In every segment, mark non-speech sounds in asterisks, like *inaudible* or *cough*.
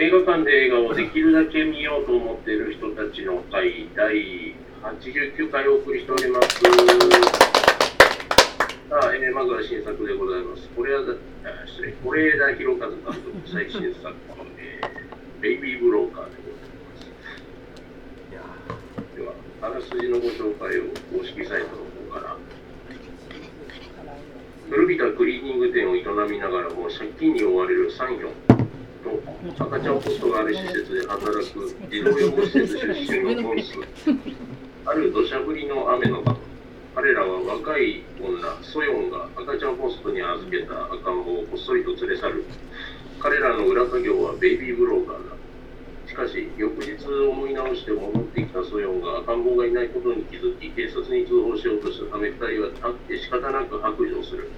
映画館で映画をできるだけ見ようと思っている人たちの会第89回お送りしております。さあ、えーまずは新作でございます。是枝あ失礼是枝裕和監督最新作の、えーベイビー・ブローカーでございます。では、あらすじのご紹介を公式サイトの方から。古びたクリーニング店を営みながらも借金に追われるサンヒョンと赤ちゃんホストがある施設で働く児童養護施設出身のコンス。ある土砂降りの雨の場、彼らは若い女、ソヨンが赤ちゃんホストに預けた赤ん坊をこっそりと連れ去る。彼らの裏稼業はベイビーブローカーだ。しかし、翌日思い直して戻ってきたソヨンが赤ん坊がいないことに気づき、警察に通報しようとしたため、二人は立って仕方なく白状する。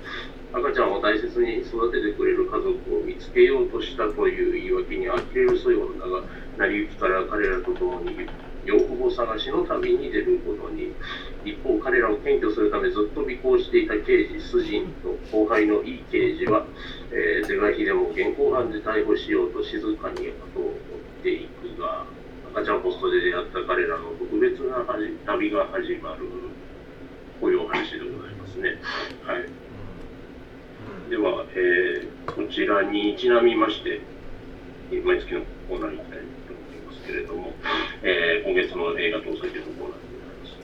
赤ちゃんを大切に育ててくれる家族を見つけようとしたという言い訳に呆れるソヨンだが、成り行きから彼らと共に養父母探しの旅に出ることに一方彼らを検挙するためずっと尾行していた刑事スジンと後輩のイ刑事は、えー、是が非でも現行犯で逮捕しようと静かに後を追っていくが赤ちゃんポストで出会った彼らの特別な旅が始まるこういうお話でございますね。はい、では、えーこちらにちなみまして毎月のコーナーに行きたいと思いますけれども、えー今月の映画搭載というコーナーでございます。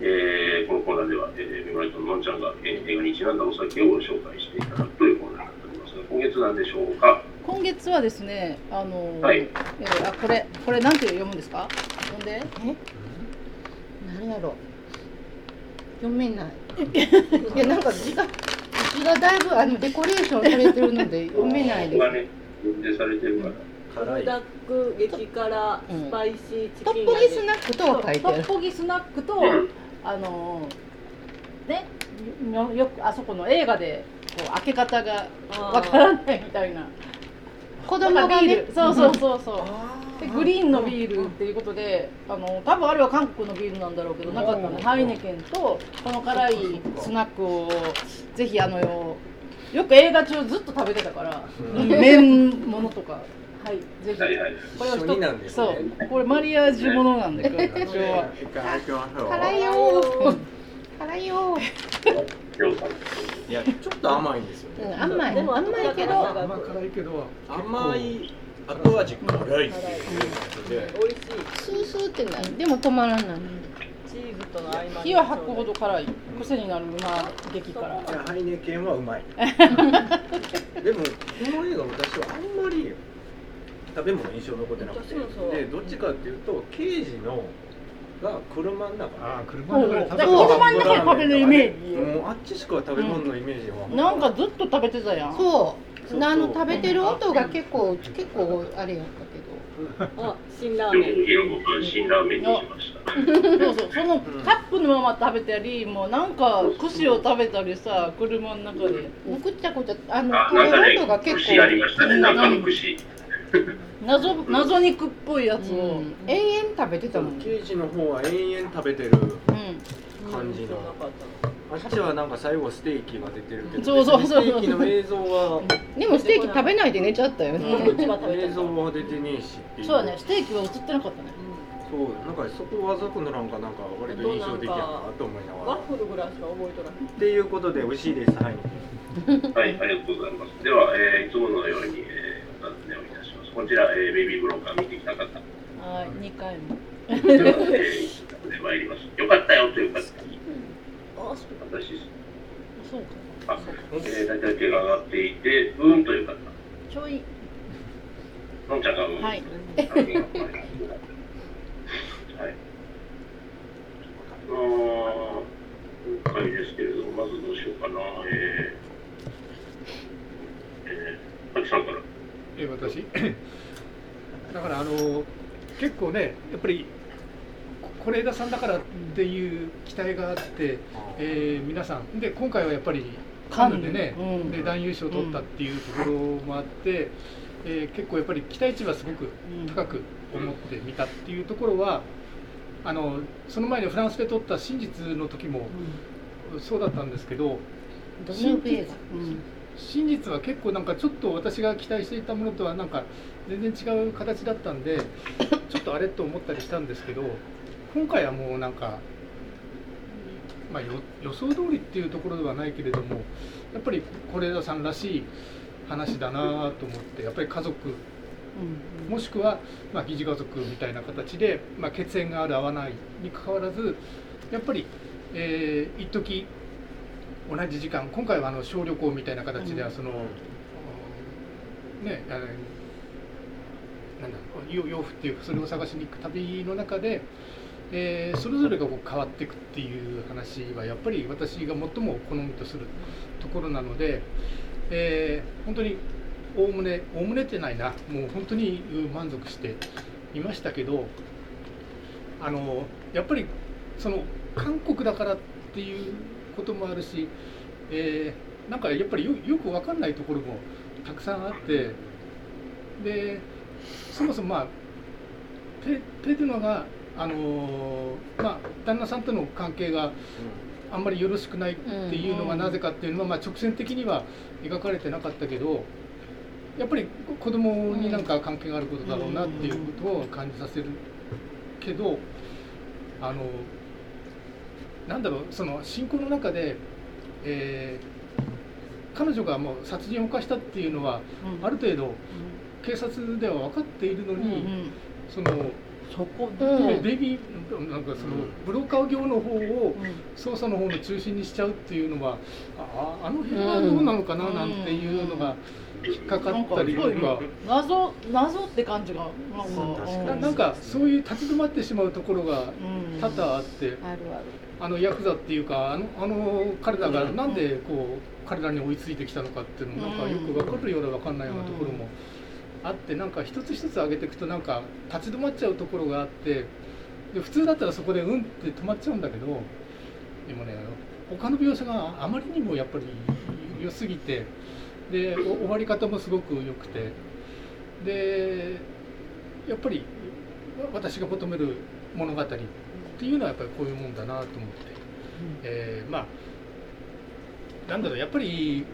えーこのコーナーでは、えー、メモライトののんちゃんが、えー映画にちなんだお酒を紹介していただくというコーナーになっておりますが、今月なんでしょうか？今月はですね、あのーはい。えーあこれこれなんて読むんですか？読んで。え？何やろ？読めない。*laughs* いやなんか字が字がだいぶあのデコレーションされてるので読めないです。がね、認定されてるから。辛いダック激辛うん。スパイシーチトキンッポギスナックとは書いてトある。ッポギスナックとうん。あのーねよよくあそこの映画でこう開け方がわからないみたいな。子だ供がねそうそうそうそう。あでグリーンのビールっていうことで、あの多分あれは韓国のビールなんだろうけどなかったので、ハイネケンとこの辛いスナックをぜひあのよよく映画中ずっと食べてたから、うん。麺物とか。はいぜひ。はいはい。これを一なんですね。そう。これマリアージュものなんで今日今日は。辛いよー。辛いよ。いやちょっと甘いんですよね。うん甘い。でも甘いけど。まあ辛いけど。甘い。後味辛いってい美味しい。スースーってない。でも止まらない。チーズとの合間に。火は吐くほど辛い。癖になるまあ激辛。いやハイネケンはうまい。*laughs* でもこの映画私はあんまり食べ物印象残ってなくて。でどっちかっていうと刑事のの中ああで車の中で食べだから車の中で食べるイメージ。もうあっちしか食べ物のイメージは、なんかずっと食べてたやん。そう。あの食べてる音が結構結構あれやったけど。あ辛ラー両メン。方広く半新ラーメンにしました。そうそう、そのカップのまま食べたり、もうなんか串を食べたりさ、車の中で。ぐっちゃぐちゃあのあ、食べる音が、結串ありましたね。構中の串。謎、謎肉っぽいやつを。ううん。ん永遠食べてたもん。刑事の方は延々食べてる感じの。なかったあっちはなんか最後ステーキが出てるけど。そうそうそうステーキの映像は。でもステーキ食べないで寝ちゃったよね。うん。映像は出てねえしっていう。そうだね、ステーキは映ってなかったね。そうなんかそこわざとのなんかなんか割と印象的やなと思いながら。ワッフルぐらいしか覚えとらないっていうことで美味しいです。はい。はい、ありがとうございます。では、えーいつものように、えー、お尋ねをいたします。こちら、えーベイビーブローカー見てきた方。ではい、二回も。は、えー、で参ります。よかったよという方。あそう私、そうか。あ、えー、大体手が上がっていて、うーんという方。ちょい。のんちゃんがうーん。はい。はい。あー今回ですけれども、まずどうしようかな。えー、えー、さんから。え私。*coughs* だからあの結構ねやっぱりこ是枝さんだからっていう期待があって、えー皆さん。で今回はやっぱりカンヌでね、うん。で男優賞を取ったっていうところもあって、えー結構やっぱり期待値はすごく高く思ってみたっていうところはあのその前にフランスで取った真実の時もそうだったんですけどドヌーブ映画真真実は結構なんかちょっと私が期待していたものとはなんか全然違う形だったんで *coughs* ちょっとあれと思ったりしたんですけど今回はもうなんか、まあ、よ予想通りっていうところではないけれどもやっぱり是枝さんらしい話だなと思ってやっぱり家族もしくは、まあ、疑似家族みたいな形で、まあ、血縁がある合わないにかかわらずやっぱり、えー、一時同じ時間今回はあの小旅行みたいな形ではその、ねあのなんだ洋洋服っていうそれを探しに行く旅の中で、えーそれぞれがこう変わっていくっていう話はやっぱり私が最も好みとするところなので、えー本当におおむねおおむねってないなもう本当にうん満足していましたけどあのやっぱりその韓国だからっていうこともあるし、えーなんかやっぱりよよく分かんないところもたくさんあってでそもそもまあペペドゥナが、あのーまあ、旦那さんとの関係があんまりよろしくないっていうのがなぜかっていうのは、まあ、直線的には描かれてなかったけどやっぱり子供になんか関係があることだろうなっていうことを感じさせるけどあのなんだろうその信仰の中で、えー彼女がもう殺人を犯したっていうのはある程度警察では分かっているのに、そのそこうんベビーなんかそのブローカー業の方を捜査の方の中心にしちゃうっていうのはああの辺はどうなのかななんていうのが引っかかったりとか。謎謎って感じがなんか。確かに。ななんかそういう立ち止まってしまうところがうん多々あって。あるあるあのヤクザっていうかあのあの彼らがなんでこう彼らに追いついてきたのかっていうのもなんかよく分かるような分かんないようなところもあってなんか一つ一つ上げていくとなんか立ち止まっちゃうところがあってで普通だったらそこでうんって止まっちゃうんだけどでもね他の描写があまりにもやっぱり良すぎてでお終わり方もすごく良くてでやっぱりわ私が求める物語っていうのはやっぱりこういうもんだなと思って、えーまあなんだろうやっぱり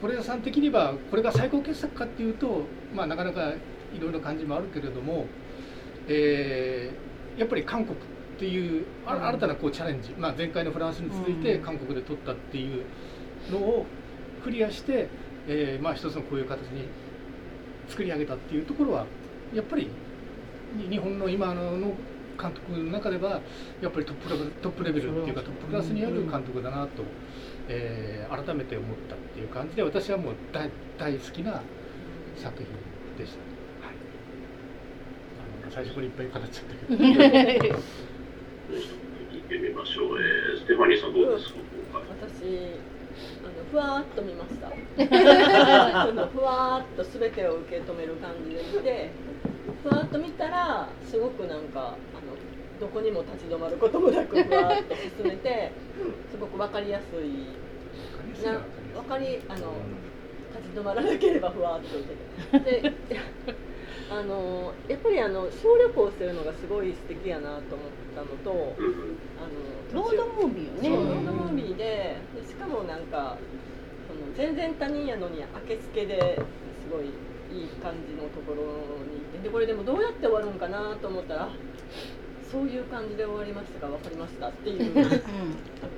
是枝さん的にはこれが最高傑作かっていうと、まあ、なかなかいろいろ感じもあるけれども、えーやっぱり韓国っていうあ新たなこうチャレンジ、まあ、前回のフランスに続いて韓国で撮ったっていうのをクリアして、えーまあ、一つのこういう形に作り上げたっていうところはやっぱりに日本の今の監督の中ではやっぱりトップレベルトップレベルっていうかトップクラスにある監督だなと、えー改めて思ったっていう感じで私はもう大大好きな作品でした。はい、あの最初からいっぱい語っちゃったけど。聞いてみましょう。えー、ステファニーさんどうですか、今回。私あのふわーっと見ました *laughs* ふわーっと全てを受け止める感じで見てふわーっと見たらすごくなんかどこにも立ち止まることもなくふわーっと進めてすごく分かりやすい。な。分かりあの立ち止まらなければふわーっと受けて。*laughs* であのやっぱりあの小旅行してるのがすごい素敵やなと思ったのとうんあのロードムービーよね。ロードムービーででしかもなんかその全然他人やのにあけつけですごいいい感じのところにいてでこれでもどうやって終わるんかなと思ったらあそういう感じで終わりましたか分かりましたっていうと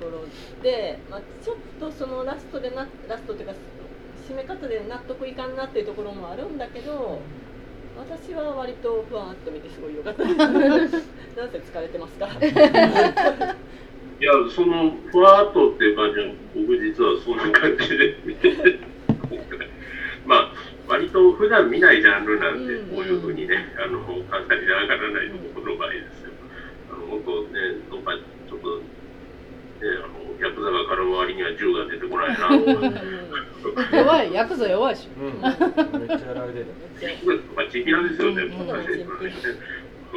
ころで、まあ、ちょっとそのラストでなラストっていうか締め方で納得いかんなっていうところもあるんだけど私は割とふわっと見てすごい良かった。で *laughs* すなんせ疲れてますから。いや、そのふわーっとっていう感じは、僕実はそんな感じで見てて、*laughs* まあ、割と普段見ないジャンルなんで、うんこういうふうにね、あの簡単に上がらないところの場合ですよ。あの本当ね、どっかちょっと、ね、あのヤクザが絡む割には銃が出てこないな。弱いヤクザ弱いし。うん、めっちゃやられてる。まあ、チンピラですよね、うん。昔ね。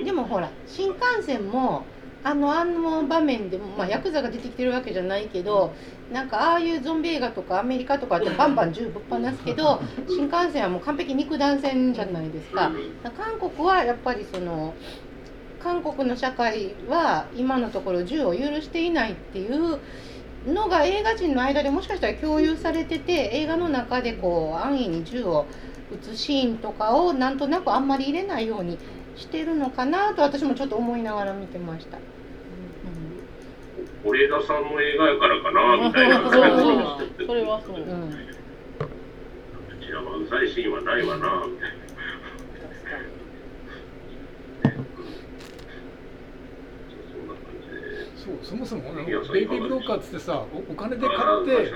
でもほら新幹線もあのあの場面でも、まあ、ヤクザが出てきてるわけじゃないけどなんかああいうゾンビ映画とかアメリカとかってバンバン銃ぶっ放すけど新幹線はもう完璧肉弾戦じゃないですか。韓国はやっぱりその韓国の社会は今のところ銃を許していないっていうのが映画人の間でもしかしたら共有されてて映画の中でこう安易に銃を撃つシーンとかをなんとなくあんまり入れないようにしてるのかなと私もちょっと思いながら見てました。是枝さんの映画やからかなみたいなそう感じそうがしてて。それはそう、うん、うちらはうざいシーンはないわなみたいな。確かそんな感じで。そうそもそもベイビーブローカーっつってさおお金で買って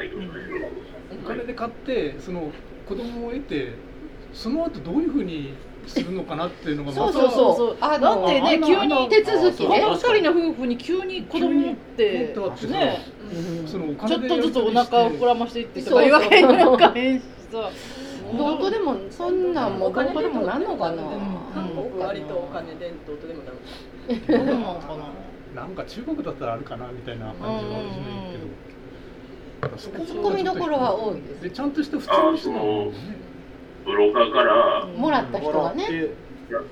お金で買ってその子供を得てその後どういうふうにするのかなっていうのがそうまたそうそう。そうあだってね急に手続きね。この二人の夫婦に急に子供ってね。うん。そのおちょっとずつお腹を膨らましていってとそうそう。か言われるかへんしさ *laughs* どこでもそんなんもお金どこでもなんのかな、韓国割とお金伝統とでもなのかななんか中国だったらあるかなみたいな感じはあるしないけど。こツッコミどころは多いです。でちゃんとした普通の人なんだよね。ブローカーからもらった人はね、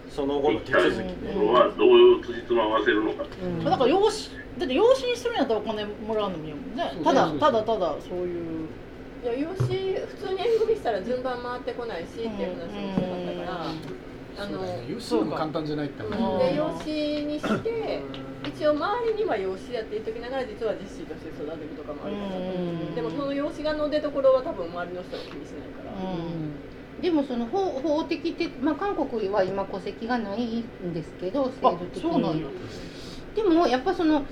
その後の手続きねこれはどういう辻褄を合わせるのか。うん。だから養子だって養子にするんやったらお金もらうのもいいもんね。そうただそうそう。ただただそういう。いや養子普通に縁組したら順番回ってこないしっていう話もしてましたからあの養子も簡単じゃないって話。うんで養子にして一応周りには養子やって言っときながら実は実子として育てるとかもあるから。うん。でもその養子がの出所は多分周りの人が気にしないから。うん。でもその法法的って、まあ、韓国は今戸籍がないんですけど制あ度的に。でもやっぱその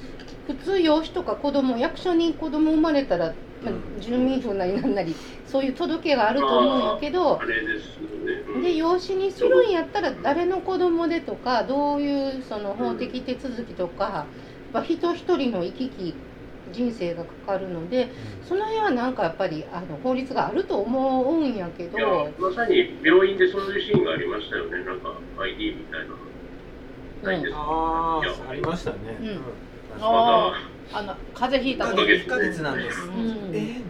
普通養子とか子供役所に子供生まれたら、まあ、住民票なりなんなりそういう届けがあると思うんやけどあれですよね。うんで養子にするんやったら誰の子供でとかどういうその法的手続きとか、まあ、人一人の行き来人生がかかるのでその辺はなんかやっぱりあの法律があると思うんやけどいや、まさに病院でそういうシーンがありましたよね。なんか ID みたいな。ないですか？ああありましたね、うんうんあの風邪ひいた時。1ヶ月なんです、うん。うん。え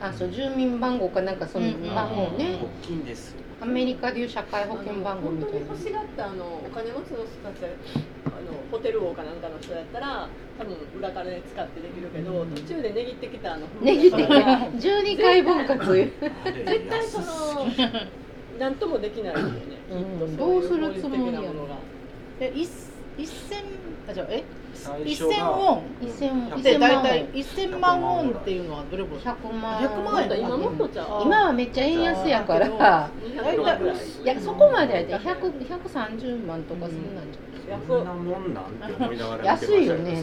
あそう住民番号かなんかそのうん。番号ね、大きいんですアメリカでいう社会保険番号みたいな。本当に欲しがったあのお金持ちの人たちあのホテル王かなんかの人やったら多分裏金使ってできるけど途中で値切ってきたあのねぎっては12回分割。絶対その何ともできないよね、どうするつもりやろ一一千あじゃあえ？最一千ウォン。1000で1000万大体一千万ウォンっていうのはどれぐらい？100万100万。円今もっとちゃう今はめっちゃ円安やから。200万ぐらいいやそこまでやで。100 130万とかそんなんじいやこんなもんなんって思いながら安いよね。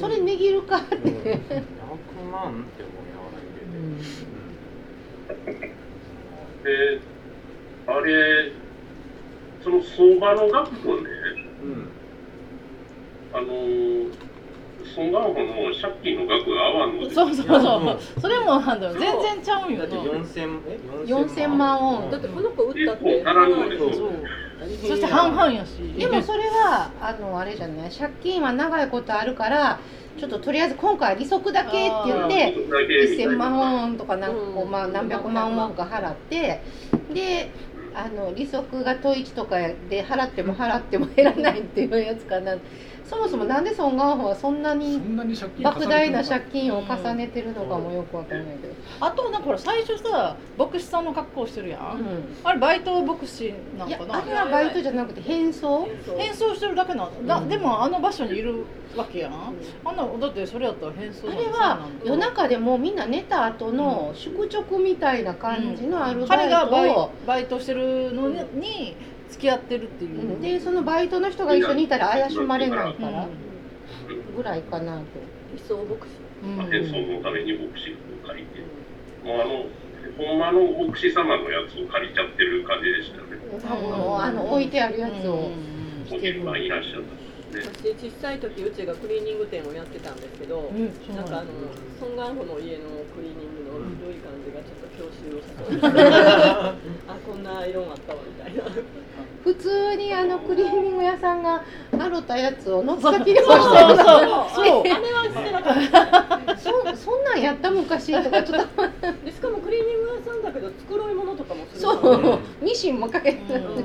それ値切るかって、うん100万って思いながら見てて、で、あれ、その相場の額とね、うんあのー、ソン・ガンホの借金の額が合わんのそうそうそう。それもなんだよ。全然ちゃうんよ。だってな4000え4000万。ウォン。だってこの子売ったって。結構並んでるそうそして半々やし。でもそれはあのあれじゃない。借金は長いことあるからちょっととりあえず今回は利息だけって言ってだけみたい1000な万ウォンとかなんかこう、うん。まあ、何百万ウォンか払って。であの利息が統一とかで払っても払っても減らないっていうやつかなそもそもなんでソン・ガンホはそんなそに莫大な借金を重ねてるのかもよくわかんないけど、あとなんかほら最初さ牧師さんの格好してるやん、うあれバイト牧師なんん、いやかなあれはバイトじゃなくて変装？変装。してるだけなのだ、うん。でもあの場所にいるわけやん、あんなだってそれやったら変装あれは夜中でもみんな寝た後の宿直みたいな感じのアルバ彼イトがバイを、バイトしてるのに付き合ってるっていう、うん。でそのバイトの人が一緒にいたら怪しまれないから。うん。ぐらいかなと。理想牧師。うん。変装のために牧師を借りて、もうあの、ほんまの牧師様のやつを借りちゃってる感じでしたよね。多分あの置いてあるやつを。ご結構いらっしゃった。んですね。私小さい時うちがクリーニング店をやってたんですけど、うんなんかあのんだソン・ガンホの家のクリーニングの良い感じがちょっと郷愁を誘うあこんな色があったわみたいな普通にあのクリーニング屋さんが洗ったやつを乗っかきでそう。もしてるそう。そう。あれはしてなかったそそんなんやった昔とかちょっとでしかもクリーニング屋さんだけど繕い物とかもするそう。ミシンもかけてう。ん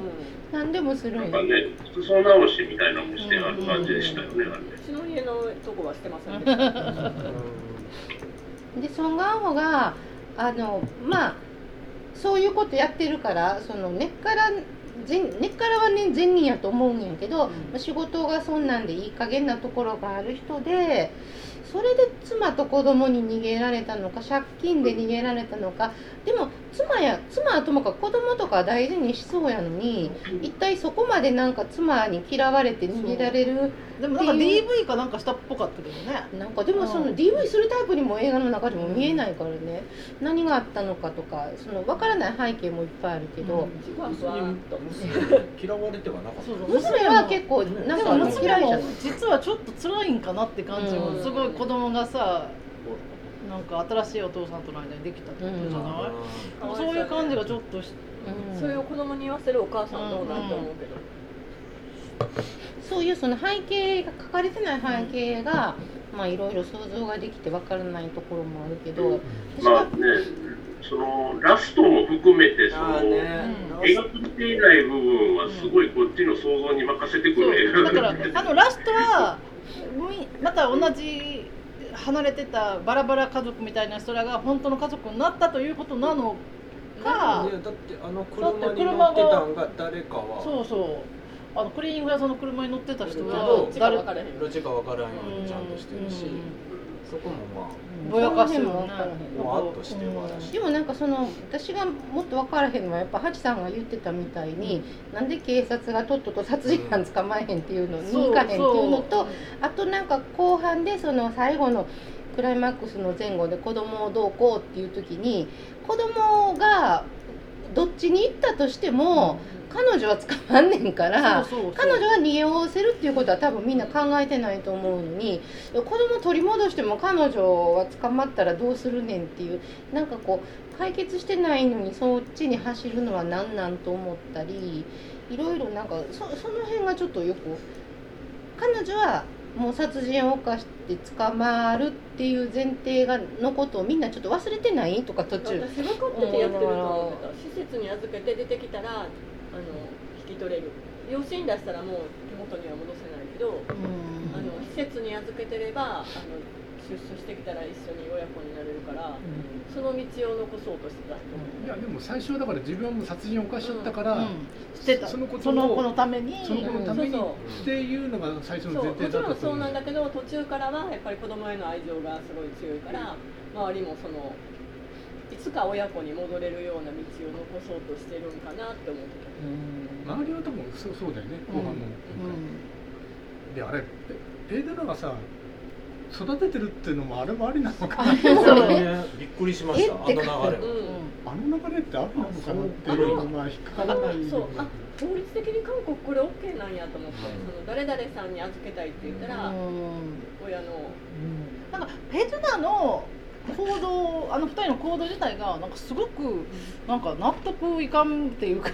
何でもするなんかね、服装直しみたいなのもしてある感じでしたよね、あれね。う。ちの家のとこはしてませんでソン・ガンホがあのまあそういうことやってるからその根っから全根っからはね善人やと思うんやけど、うん。仕事がそんなんでいい加減なところがある人でそれで妻と子供に逃げられたのか借金で逃げられたのかでも妻や妻はともかく子供とか大事にしそうやのに一体そこまでなんか妻に嫌われて逃げられるでもなんか DV かなんかしたっぽかったけどね。なんかでもそのうん。DV するタイプにも映画の中でも見えないからね。何があったのかとかその分からない背景もいっぱいあるけど、ふわふわっと嫌われてはなかった。そうそう。娘は結構なんでか嫌いじゃない実はちょっと辛いんかなって感じも、うんすごい子供がさなんか新しいお父さんとの間にできたってことじゃない、うんそういう感じがちょっとしうん。それを子供に言わせるお母さんはどうなんと思うけど、そういうその背景が書かれてない背景が、まあいろいろ想像ができて分からないところもあるけど私はまあね、そのラストも含めてその、ね、描かれていない部分はすごいこっちの想像に任せてくそう。るだからあのラストはみまた同じ離れてたバラバラ家族みたいな人らが本当の家族になったということなのか、ね。だってあの車に乗ってたんが誰かは。そうそう。あのクリーニング屋さんの車に乗ってた人けはど誰分からへん。どっちかわからんようにちゃんとしてるし、うん。そこもまぼやかすよでもなんかその私がもっと分からへんのはやっぱハチさんが言ってたみたいに、なんで警察がとっとと殺人犯捕まえへんっていうのに行かへんっていうのとあとなんか後半でその最後のクライマックスの前後で子供をどうこうっていう時に子供がどっちに行ったとしても、彼女は捕まんねんから。彼女は逃げおせるっていうことは多分みんな考えてないと思うのに子供取り戻しても彼女は捕まったらどうするねんっていうなんかこう解決してないのにそっちに走るのは何なんと思ったりいろいろなんかそその辺がちょっとよく彼女はもう殺人を犯して捕まるっていう前提がのことをみんなちょっと忘れてないとか途中。私分かっててやってると思施設に預けて出てきたらあの引き取れる。養子に出したらもう手元には戻せないけどあの施設に預けてればあの出所してきたら一緒に親子になれるからその道を残そうとしてたいやでも最初はだから自分はもう殺人を犯しちゃったから、うん。してた。そのことをその子のために。その子のためにっていうのが最初の前提だったとろんそう思なんだけど途中からはやっぱり子供への愛情がすごい強いから周りもそのいつか親子に戻れるような道を残そうとしてるんかなって思ってた。周りは多分そうそうだよね。後半の、であれペペーデラがさ育ててるっていうのもあれもありなのかな。そう。ね。びっくりしましたあの流れは、うん。あの流れってあるのかなっていうのが引っかからないそう。あ法律的に韓国これ OK なんやと思って、その誰々さんに預けたいって言ったら、親の。なんかペトナの行動あの二人の行動自体がなんかすごくなんか納得いかんっていうか、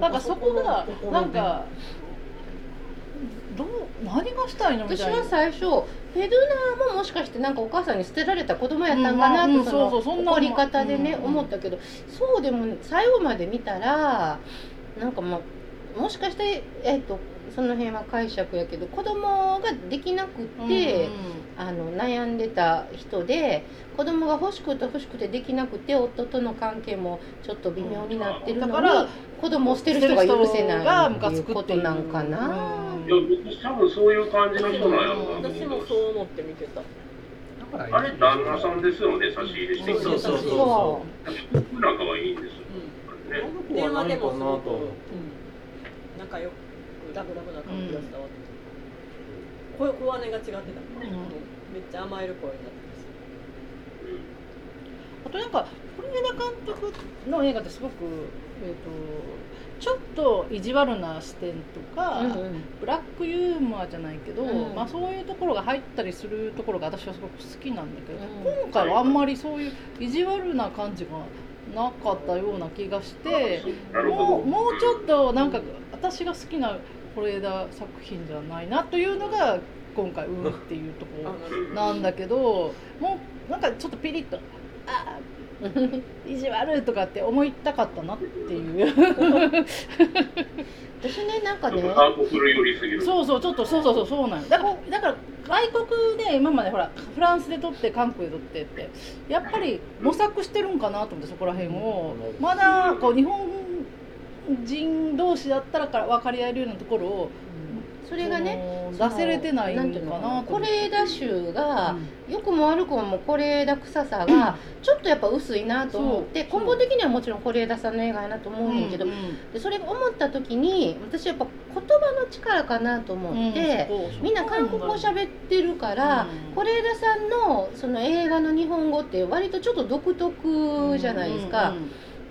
なんかそこがなんかどう何がしたいのみ私たいな。は最初ペドゥナーももしかしてなんかお母さんに捨てられた子供やったんかなうんまあうんとその怒り方でねうん思ったけどそうでも最後まで見たらなんかもうもしかしてえっとその辺は解釈やけど子供ができなくって、あの悩んでた人で子供が欲しくて欲しくてできなくて夫との関係もちょっと微妙になってるのに、だから子供を捨てる人が許せないっていうことなんかな。いや僕多分そういう感じの人なんやろうな私もそう思って見てた。だからあれ旦那さんですよね差し入れしてきたそうそうそう。僕なんかはいいんですよ、うねあの子は何かなと思って仲良くラブラブな感じが伝わってた、声小姉が違ってた、めっちゃ甘える声になってあとなんか是枝監督の映画ってすごく、えー、とちょっと意地悪な視点とか、うんうん。ブラックユーモアじゃないけど、うん。まあ、そういうところが入ったりするところが私はすごく好きなんだけど、うん。今回はあんまりそういう意地悪な感じがなかったような気がしてもうもうちょっとなんか私が好きな是枝作品じゃないなというのが今回うんっていうとこなんだけどもうなんかちょっとピリッとあ *laughs* 意地悪とかって思いたかったなっていう。*laughs* 私ねなんかね。そうそうちょっとそうそうそうそうなんよだからだから外国で今までほらフランスで撮って韓国で撮ってってやっぱり模索してるんかなと思ってそこら辺を。まだこう日本人同士だったらから分かり合えるようなところをそれがね出せれてないのかな是枝臭が、良くも悪くも是枝臭さがちょっとやっぱ薄いなと思って根本的にはもちろん是枝さんの映画やなと思うねんけど、うんでそれ思った時に私やっぱ言葉の力かなと思って、みんな韓国語喋ってるから是枝さんのその映画の日本語って割とちょっと独特じゃないですか。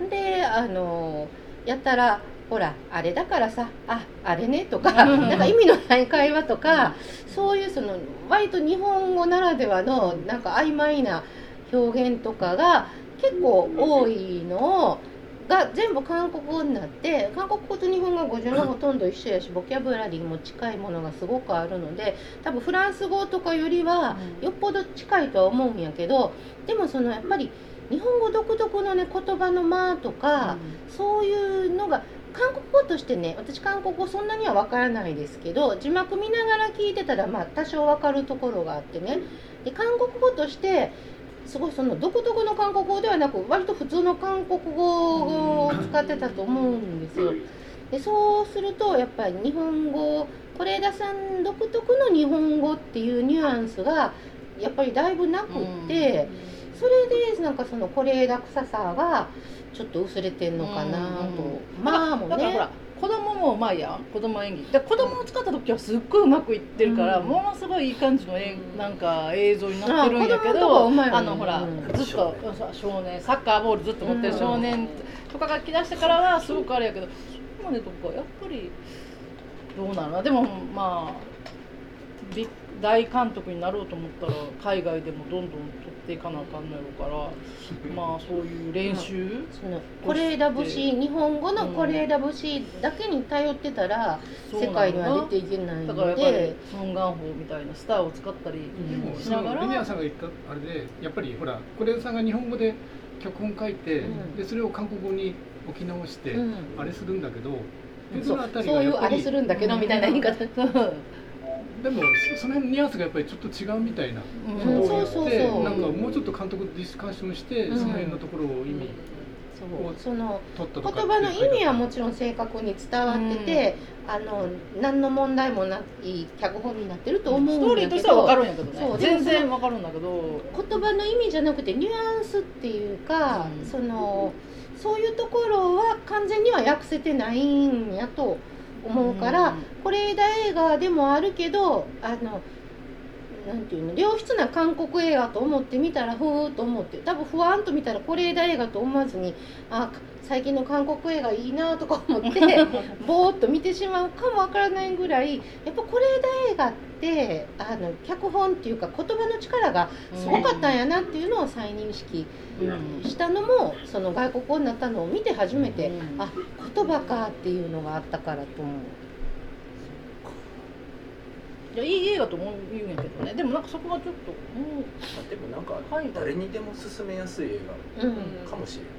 であのやったらほらあれだからさああれねとかうん。なんか意味のない会話とかそういうその割と日本語ならではのなんか曖昧な表現とかが結構多いのをが全部韓国語になって韓国語と日本語は語順がほとんど一緒やしボキャブラリーも近いものがすごくあるので多分フランス語とかよりはよっぽど近いとは思うんやけどでもそのやっぱり日本語独特のね言葉の間とか、そういうのが韓国語としてね私韓国語そんなには分からないですけど字幕見ながら聞いてたらまあ多少分かるところがあってね。で韓国語としてすごいその独特の韓国語ではなく割と普通の韓国語を使ってたと思うんですよ。でそうするとやっぱり日本語是枝さん独特の日本語っていうニュアンスがやっぱりだいぶなくって、それでなんかその是枝臭さがちょっと薄れてんのかなと、まあもだからほらね子供もうまいや。ん子供演技で子供を使った時はすっごいうまくいってるから、うん。ものすごいいい感じのえうんなんか映像になってるんやけどねあのほらうん。ずっと少年サッカーボールずっと持ってるうん。少年とかが来だしてからはすごくあれやけどそこまでとかやっぱりどうなるな。でもまあび大監督になろうと思ったら海外でもどんどん取っていかなあかんのやろうから *laughs* まあそういう練習、その是枝節日本語の是枝節だけに頼ってたら世界には出ていけないのだ。からやっぱりで。ソン・ガンホみたいなスターを使ったりでもそしながら、のリニアさんが言ったあれでやっぱりほら是枝さんが日本語で脚本書いて、うん。でそれを韓国語に置き直して、うん。あれするんだけど、でそうそういうあれするんだけどみたいな言い方、でもそその辺のニュアンスがやっぱりちょっと違うみたいなうん。ことをそうそう言ってそう。なんかもうちょっと監督とディスカッションして、うん。その辺のところを意味そう。その言葉の意味はもちろん正確に伝わってて、あの何の問題もない脚本になってると思スうんだけトーリーとしては分かどるんやけどね。全然分かるんだけど。言葉の意味じゃなくてニュアンスっていうか、うん。そのそういうところは完全には訳せてないんやと思うから、是枝映画でもあるけどあのなんていうの良質な韓国映画と思って見たらふーっと思って多分ふわんと見たら是枝映画と思わずにあ最近の韓国映画いいなとか思って *laughs* ぼーっと見てしまうかもわからないぐらいやっぱ是枝映画ってあの脚本っていうか言葉の力がすごかったんやなっていうのを再認識うんしたのもその外国語になったのを見て初めて、うん。あ言葉かっていうのがあったからと思う。いやいい映画と思う言うんやけどね。でもなんかそこがちょっともでもなん。かはい誰にでも勧めやすい映うん。画かもしれない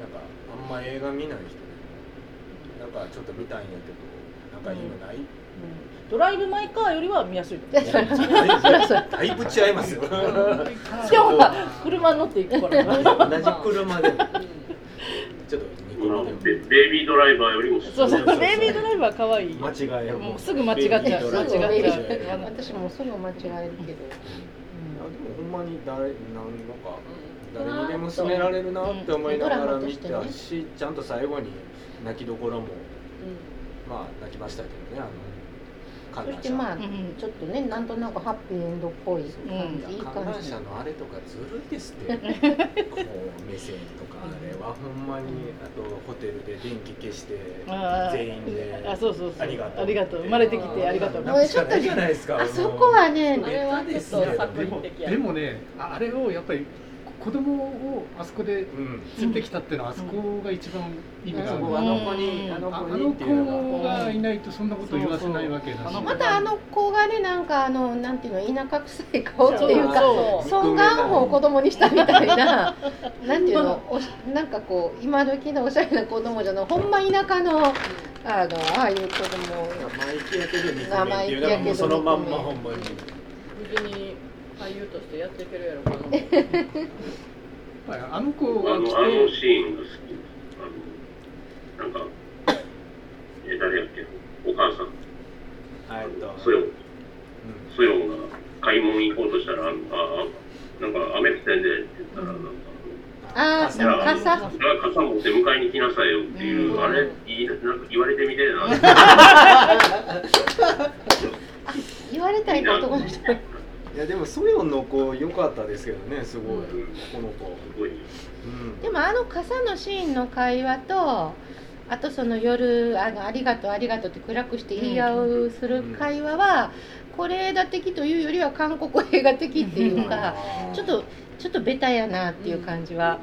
なんかあんま映画見ない人でもなんかちょっと見たいんやけどなんかいいのない、う、うん。ドライブ・マイ・カーよりは見やすいだいぶ違いますよ。でも車乗っていくからな。同じ車で。もちょっとベベイビードライバーよりもそうそうベイビードライバー可愛い間違えもう。すぐ間違っちゃう。間違っちゃう。私もすぐ間違えるけど、あでもほんまに誰なんのか誰にでも勧められるなって思いながら見たし、ちゃんと最後に泣きどころもまあ泣きましたけどねあのそしてまあ、うん。ちょっとねなんとなくハッピーエンドっぽい感じ、いい感じ観覧車のあれとかずるいですって。こう目線とか。あれはほんまにあとホテルで電気消して全員で。あそうそうそうありがとう。ありがとう。生まれてきてありがとう。もなんかしかないじゃないですかあそこはねあれはちょっと作でも品的や。でもねああれをやっぱり子供をあそこでうん。連れてきたっていうのはあそこが一番意味がある、そこあの子にあの子が。がいないとそんなこと言わせないわけだし。またあの子がねなんかあのなんていうの田舎臭い顔っていうかそうソン・ガンホを子供にしたみたいな。*laughs* なんていうのおしなんかこう今時のおしゃれな子供じゃのほんま田舎のあのああいう子供生意気やけど憎めっていう。のがもうそのまんまほんまに俳優としてやっていけるやろうかな。はいあの子あの、が来あのてシーンが好きです。あの、なんか、え、誰やっけ？お母さん、えっと。ソヨン、うん。ソヨンが買い物行こうとしたら、ああ、あなんか雨降ってんでって言ったら、なん。か、ああ傘？傘持って迎えに来なさいよっていう、うん。あれ、いいな、なんか言われてみてえな。*laughs* 言われたいか男の人いやでもソヨンの子良かったですけどねすごい、うん。この子すごい。うん。でもあの傘のシーンの会話とあとその夜あの「ありがとうありがとう」って暗くして言い合うする会話は是枝的というよりは韓国映画的っていうかちょっとちょっとベタやなっていう感じは、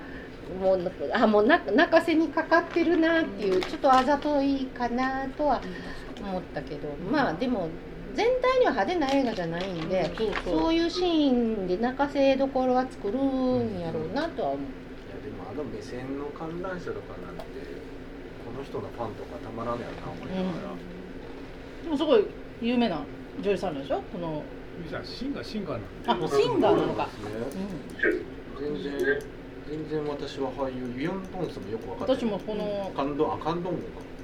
もうあもうな泣かせにかかってるなっていうちょっとあざといかなとは思ったけどまあでも全体には派手な映画じゃないんで、そうそう。そういうシーンで泣かせどころは作るんやろうなとは思う。いやでもあの目線の観覧車とかなんてこの人のファンとかたまらんやろな思いながら、でもすごい有名な女優さんなんでしょ？この。じゃあシンガーシンガーなんあシンガーなのか、そうですね。全然全然私は俳優ユヨン・トンスもよく分かって私もこの。感動あ感動もか。うん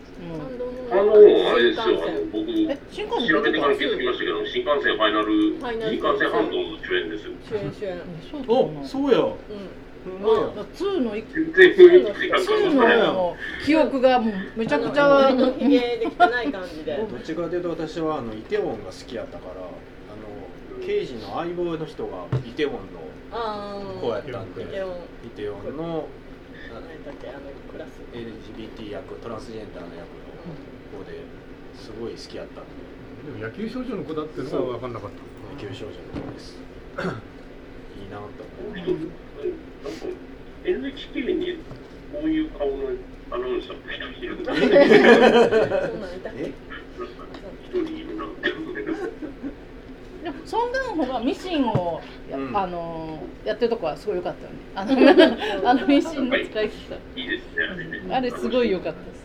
あの、あれですよ、あの、僕、え新幹線調べてから気づきましたけど、新幹線ファイナル、新幹線半島の主演ですよ。主演主演そうかなおそうやうんほんまやだ。から2のい全然雰囲気違うから2分からないの記憶がもうめちゃくちゃひげで汚い感じでどっちかというと私はあのイテウォンが好きやったからあの刑事の相棒の人がイテウォンのああ子やったんで。イテウォンイテウォンの。何だっけあのクラス LGBT 役トランスジェンダーの役の子ですごい好きやったんででも野球少女の子だっていうのが分かんなかった野球少女の子です *laughs* いいなと思一つ、なんか NHK にこういう顔のアナウンサーの人いる。なそうなんだっけえ一人いるな。でもソン・ガンホがミシンをや,、うん。あのやってるとこはすごい良かったよね。*laughs* あのあのミシンの使い方。いいですね、あれすごい良かったです。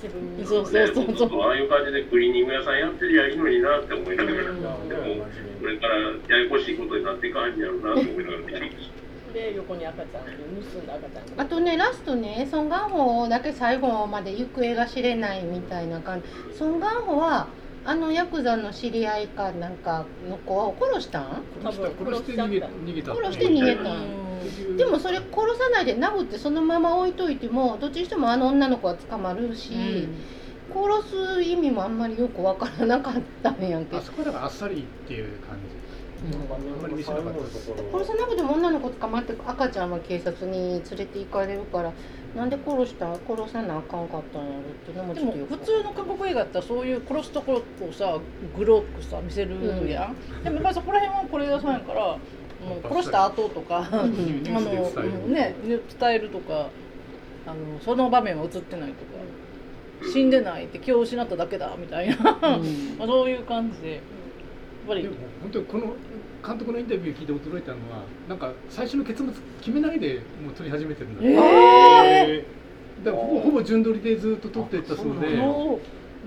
そうそうそうね僕ああいう感じでクリーニング屋さんやってりゃいいのになって思いながら、でうんも、これからややこしいことになっていかんやろう。なと思いながら見てました。で横に赤ちゃん盗んだ赤ちゃんあとねラストねソン・ガンホだけ最後まで行方が知れないみたいな感じ。ソン・ガンホはあのヤクザの知り合いかなんかの子を殺したん？殺して逃げた。殺して逃げたうん。でもそれ殺さないで殴ってそのまま置いといてもどっちにしてもあの女の子は捕まるし、殺す意味もあんまりよくわからなかったんやんけあそこだからあっさりっていう感じ殺さなくても女の子捕まって赤ちゃんは警察に連れて行かれるからなんで殺した？殺さなあかんかったんやろっていうのもでちょっとよくも普通の韓国映画だったらそういう殺すところをさグロくさ見せるやん、でもやっぱりそこら辺は是枝さんやからもう殺した後とか、あのね伝えるとかあのその場面は映ってないとか。死んでないって気を失っただけだみたいな、*laughs* まあそういう感じでぱり。でも本当にこの監督のインタビュー聞いて驚いたのはなんか最初の結末決めないでもう撮り始めてるんだって、えだからほぼほぼ順撮りでずっと撮っていったそうで。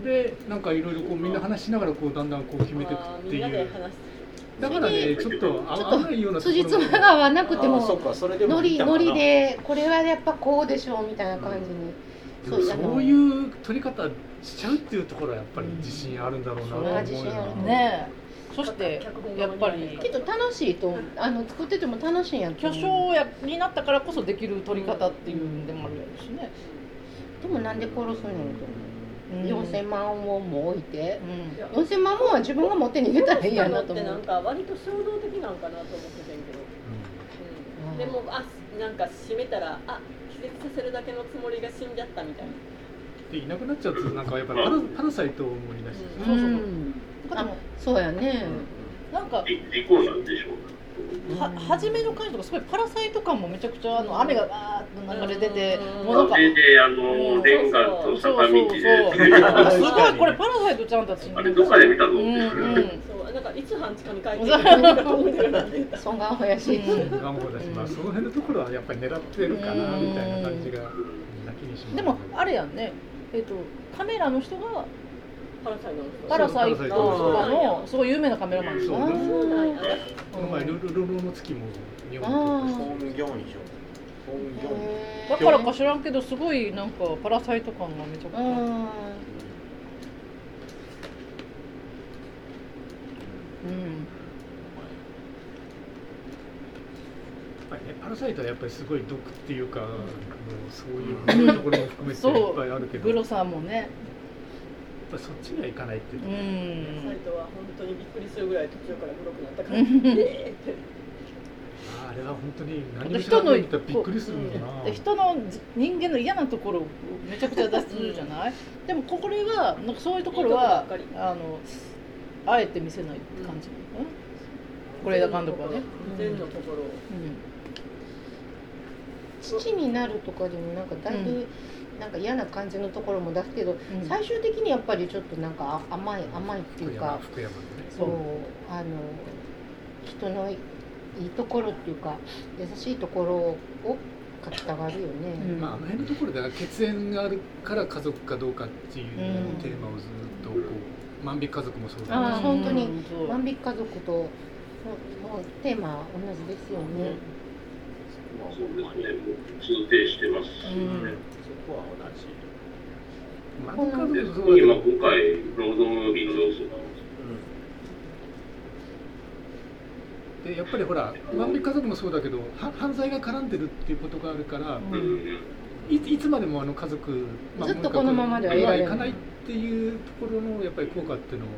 でなんかいろいろこうみんな話しながらこうだんだんこう決めていくっていう。だからねちょっと合わないようなとところ辻褄が合わなくてもかそれでもノリノリでこれはやっぱこうでしょうみたいな感じに、でもそういう撮り方しちゃうっていうところはやっぱり自信あるんだろうなと思うよ。うん自信あるね。えそしてやっぱりきっと楽しいとあの作ってても楽しいんやと巨匠やになったからこそできる撮り方っていうんでもあるやろしね、でもなんで殺すのと思う、うん。4000万ウォンも置いて。うん。4000万ウォンは自分が持って逃げたらいいやなと思う。ってなんか割と衝動的なんかなと思ってたけど、うん、でもあなんか閉めたらあ気絶させるだけのつもりが死んじゃったみたいな。でいなくなっちゃうとなんかやっぱりパラパラサイトを思い出して、うん。そうそうう。んあでも。そうやね、なんかじ事故なんでしょう。は初めの感じとかすごいパラサイト感もめちゃくちゃあの雨がバーッと流れててうんもうなんかあのレンガとそう坂道ですごいこれパラサイトちゃんたち。あれどっかで見たぞうんうん。そうなんかいつ半地下に帰ってくるのかと思いながらねソンガンホやし、うん願望だし、まあ、その辺のところはやっぱり狙ってるかなみたいな感じがなきにします。でもあれやんね。えっとカメラの人がパラサイト。の人パラサイト。そうとかのすごい有名なカメラマンですよそうそうなんや。この前ルルルロの月も日本だからか知らんけどすごいなんかパラサイト感がめちゃくちゃうんうんぱりねパラサイトはやっぱりすごい毒っていうか、もうそういうところも含めてそういっぱいあるけど、グロさんもねぱりそっちにはいかないっていう。うか、ん。サイトは本当にびっくりするぐらい途中から黒くなったから、ああれは本当に何も知人のらない人はびっくりするんだな、で人の人間の嫌なところをめちゃくちゃ出すじゃない、でもこれはなんかそういうところはあのあえて見せない感じ、うん、是枝監督はね、善のところを。うん。父になるとかでもなんかだいぶなんか嫌な感じのところも出すけど、うん。最終的にやっぱりちょっとなんかあ甘い甘いっていうか福山のね。そうあの人のいいところっていうか優しいところを書きたがるよね。うん。まあ、あの辺のところでは血縁があるから家族かどうかっていううんテーマをずっとこう万引き家族もそうあだし。ー本当に万引き家族ともうテーマ同じですよね。そうですね、もう通底してます。し、うんこは同じ。今回、ロードムービーの要素が、でやっぱりほら万引き家族もそうだけどは犯罪が絡んでるっていうことがあるから、うん。うんいいつまでもあの家族、ずっとこのままではいられないいかないっていうところのやっぱり効果っていうのも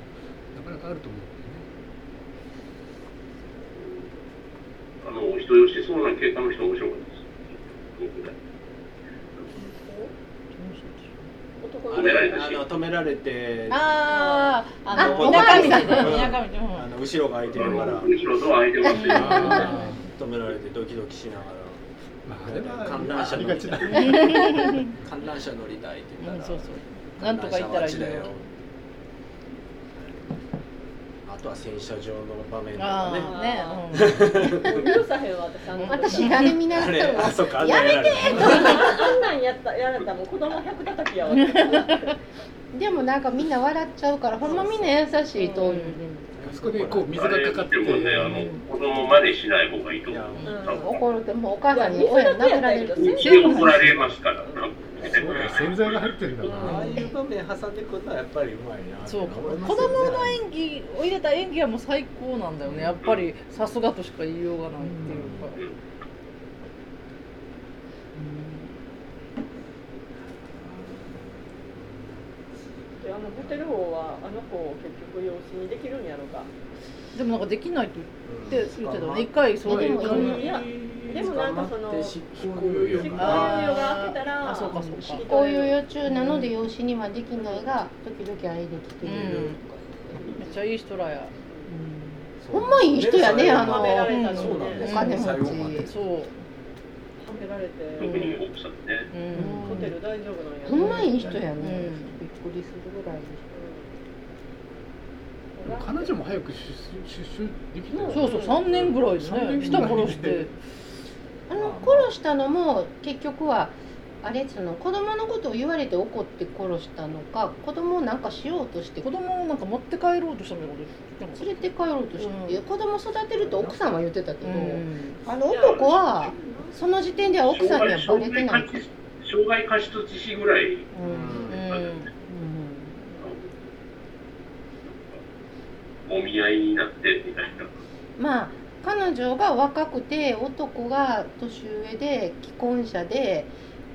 なかなかあると思う。あの人吉そうな経過の人面白かったです。僕ね男のあの止められてあああのあ田舎道であの後ろが空いてるから後ろドア開いてます止められてドキドキしながまあ、あれは観覧車ありがちだ。ら観覧車乗りたいって言ったら、うんそうそう。なんとか行ったらいいよあとは洗車場の場面とあかね。あねもう許さへん。わ *laughs* 私あの私あれ見ながあれあらそっかあんやめてあんなんやったやられたらもう子供百叩きやわ。でもなんかみんな笑っちゃうからほんまみんな優しいと思う。あそこでこう水がかかって、でもね、あの子供真似しない方がいいと思う。怒るともうお母さんに親に殴られる。うちで怒られますから。多分そうだ洗剤が入ってるんだもん。ああね。いう場面挟んでくるのはやっぱりうまいなそう思い子供の演技を入れた演技はもう最高なんだよね。やっぱりさすがとしか言いようがないっていうか、であのホテル王はあの子を結局養子にできるんやろか。でもなん。かできないとうん言って。言ってたよね一回そういうでもなんかその執行猶予執行が明けたらあそうかそうか。こういう予中なので養子にはできないが時々会いに来てるうん。めっちゃいい人らや。ほんまいい人やねあのはめられたのそうなんですお金持ち。そう、はめられて。特に奥さんね。うん。ホテル大丈夫なんやほんまいい人やね。うん。びっくりするぐらい彼女も早く出出所できたよそうそう3年ぐらいで三ね人殺してあ。の殺したのも結局はあれその子供のことを言われて怒って殺したのか子供をなんかしようとして子供をなんか持って帰ろうとしたみたいなこと言って連れて帰ろうとして、うん。子供育てると奥さんは言ってたけど、う。ん。あの男はその時点では奥さんにはバレてない。傷害過失致死ぐらい。うん。もみ合いになってみたいな。まあ彼女が若くて男が年上で既婚者で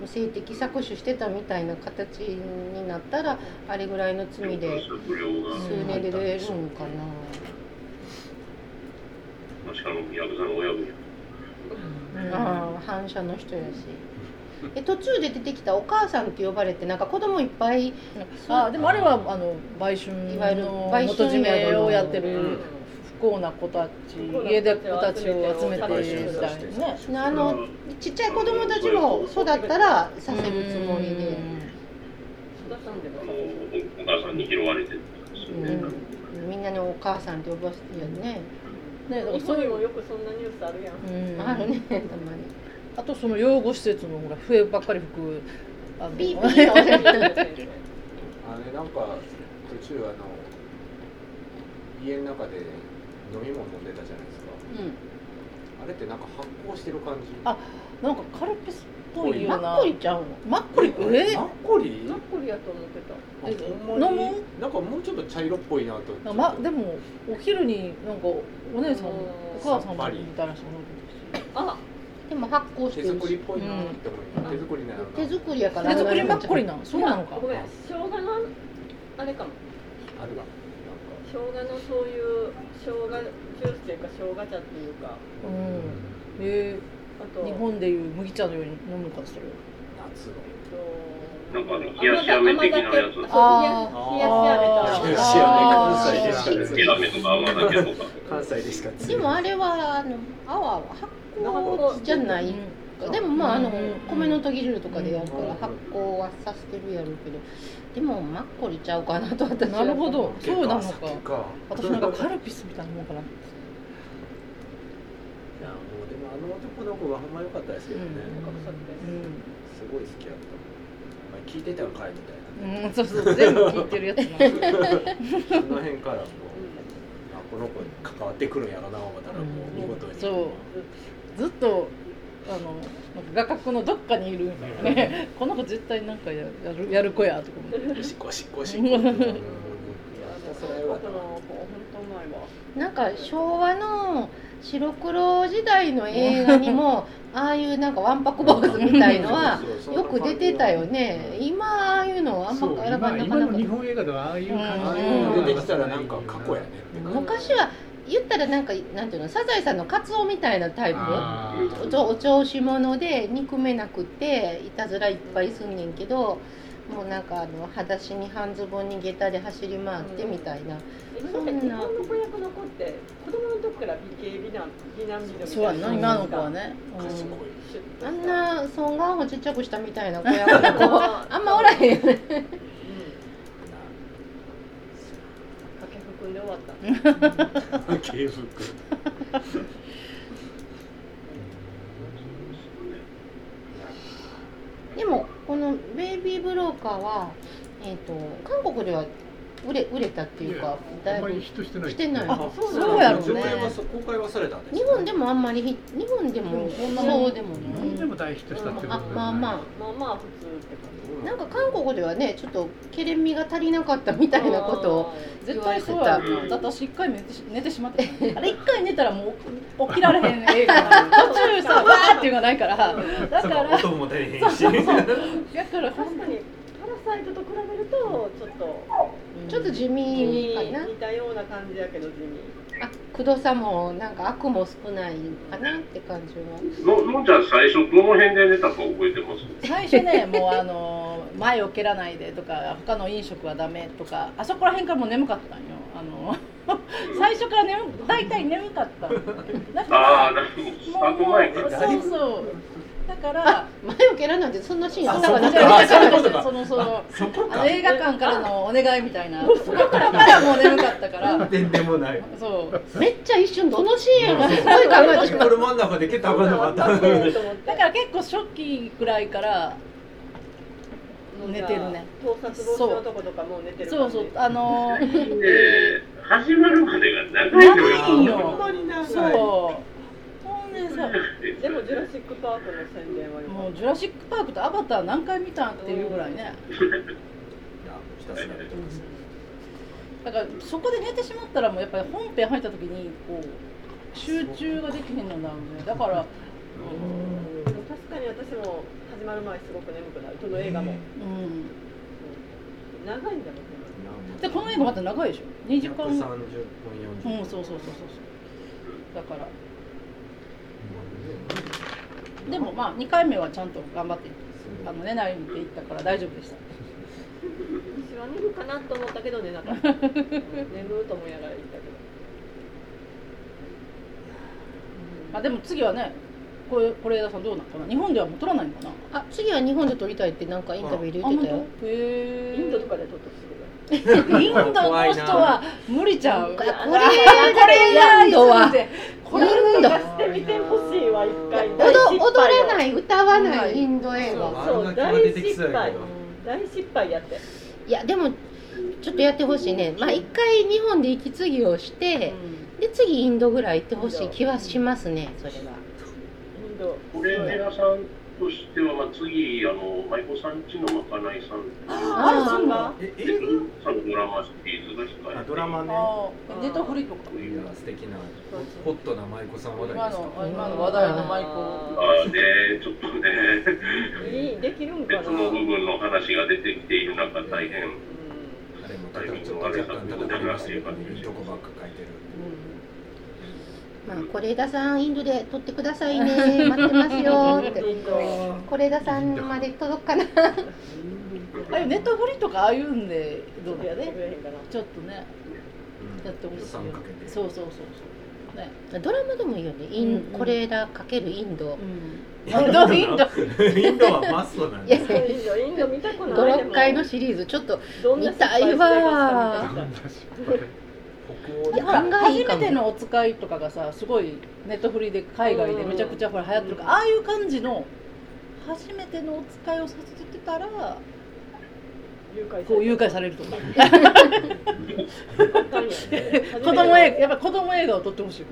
性的搾取してたみたいな形になったらあれぐらいの罪で数年で出れるんかな。まあしかもヤクザの親分や。うんああ反射の人やし。え途中で出てきたお母さんって呼ばれてなんか子供いっぱいあでもあれはあの売春いわゆるの売春元締めをやってうんる幸な子たち家出子たちを集めてみたいね。あのちっちゃい子供たちも育ったらさせるつもりで、お母さん。に拾われてるんですよね。う。ん、みんなにお母さんって呼ばせてるよね、ねだかそういう。本にもよくそんなニュースあるやん。うん。あるねたまに。あとその養護施設のほら笛ばっかり吹くあのピーピーの。*laughs* あれなんか途中あの家の中で飲み物飲んでたじゃないですか。うん。あれってなんか発酵してる感じ？あなんかカルピスっぽいような。マッコリちゃうの？マッコリ？えマッコリ？マッコリやと思ってた。えほんまに？飲む？なんかもうちょっと茶色っぽいなとまでもお昼になんかお姉さんうん。お母さんもみたいな人もあでも発酵して手作りっぽいなって思い手作りなの手作りやから。手作りマッコリなのそうなのか。ごめん生姜のあれかも。あるわ生姜のそういう生姜ジュースっていうか生姜茶っていうか。うん。え。あと。ー、日本でいう麦茶のように飲むか夏の。なんかあの冷やし飴的なやつ。冷やし飴と冷やし飴関西で。しか冷や飴とか泡だけとか。関西でしかでもあれはあの泡は発酵じゃないでもまああのうん米のとぎ汁とかでやるかうんら発酵はさせてるやろうけどでもマッコリちゃうかなと私はなるほど。そうなのか。私なんかカルピスみたいなもんかな。いやもうでもあの男の子はほんま良かったですけどね、うん。すごい好きやった。まあ聞いてたのかいみたいな。うん、そうそう全部聞いてるやつその辺からもう、あこの子に関わってくるんやろな思ったらもう見事に、そう。ずっとあのなんか画角のどっかにいるみたいなね。この子絶対なんかややるやる子やとか思って。おしっこおしっこなんか昭和の白黒時代の映画にもああいうなんかわんぱく坊主みたいのはよく出てたよね。今ああいうのあんまなか今なかなか今の日本映画ではああいう感じ出てきたらなんか過去やね昔は言ったらなんかなんていうのサザエさんのカツオみたいなタイプあおちょお調子者で憎めなくていたずらいっぱいすんねんけどもうなんかあの裸足に半ズボンに下駄で走り回ってみたいな、今まで日本の子役の子って子供の時から美形美男美男美女みたいな。そうやな今の子はね、うん。あんなソン・ガンホちっちゃくしたみたいな子役の子 *laughs* あんまおらへんよねうんで終わった。敬服でもこの「ベイビー・ブローカーは」えー、と韓国では売れ売れたっていうかだいぶあんまりヒットしてない。してない。あそうそうやろう上ね映はそ公開はされたんです日本でもあんまりヒ日本でもそん。なもんでもない。でも大ヒットしたっていうことあまあまあ。まあまあ普通って感じなんか韓国ではねちょっとケレン味が足りなかったみたいなことを絶対そうやうんだって私一回寝てし寝てしまってあれ一回寝たらもう起きられへん映画途中さわーっていうのがないから。だから音も出えへんしだから確かにパラサイトと比べるとちょっとちょっと地味かな。似たような感じやけど地味あくどさもなんか悪も少ないかなって感じは。ののんちゃん最初どの辺で寝たか覚えてます？最初ねもうあの前を蹴らないでとか他の飲食はダメとかあそこら辺からもう眠かったんよ。あの最初から眠大体眠かった。だからああなるほど。スタート前かもうそうそうだから前を蹴らないでそんなシーンあったかなか。そのそのその映画館からのお願いみたいな。そこからからもう眠かったから。でんでもないそう。めっちゃ一瞬どのシーンやろすごい考えてしまうこれ真ん中で蹴ったらあかった。だから結構初期ぐらいから寝てるね。盗撮防止のとことかもう寝てるそうそう。あのいいね始まるまでが長いのよ。長いよ。ほんまに長い。そうほんでさでもジュラシック・パークの宣伝はよかっもうジュラシック・パークとアバター何回見たんっていうぐらいね。だからそこで寝てしまったらもうやっぱり本編入った時にこう集中ができへんのだろうねだからたでも確かに私も始まる前すごく眠くなる。どの映画も。うん。長いんだもんねでこの映画また長いでしょ？2時間。130分40うんそうそうそうそうそう。だからでもまあ2回目はちゃんと頑張ってあのねなりにって言ったから大丈夫でした。私は寝るかなと思ったけど寝なかった。*laughs* 眠るともやられたけど、まあでも次はねこれこれ枝さんどうなんかな日本ではもう取らないのかな？あ次は日本で撮りたいってなんかインタビューで言ってたよ。へえインドとかで撮ったインドの人は無理ちゃう。これこれインドはインド踊踊らない歌わないインド映画そう大失敗大失敗やっていやでもちょっとやってほしいねまあ一回日本で息継ぎをしてで次インドぐらい行ってほしい気はしますねそれはインドとしては、まあ、次、あの、舞子さんちのまかないさん。あそうかえで、さんドラマシリーズが控えてあドラマね。ネタフリとか？いや素敵なホットな舞妓さん話題今です。かの今の話題のマイコああね、ちょっとね、いいできるんかな？別の部分の話が出てきている中、大変。うん。あれもちょっと若干叩かれましたけどいいとこばっか書いてるまあ是枝さんインドで撮ってくださいね。*laughs* 待ってますよ。ってインド是枝さんまで届くかな。*laughs* ああいうネットフリとかああいうんでどうだやね。ちょっとね。やってほしいそうそうそうそう。ね。ドラマでもいいよね。インうん是枝かけるインド。うん。あどうインド。インドはマストなんです。インドインド見たくないでも。56回のシリーズちょっと見たい北欧いや案外初めてのお使いとかがさすごいネットフリで海外でめちゃくちゃほら流行ってるからああいう感じの初めてのお使いをさせてたら誘拐こう誘拐されるとか子 *laughs* 子供映画やっぱ子供映画を撮ってほしい。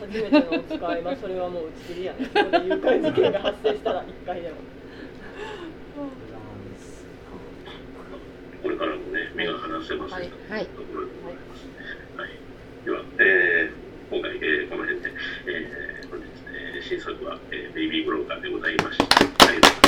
初めてのお使いはそれはもう打ち切りや。ね誘拐事件が発生したら一回でも。これからもね、目が離せません。はい。はい。では、えー、今回、えー、この辺で、えー、本日、えー、新作は、えー、ベイビーブローカーでございました。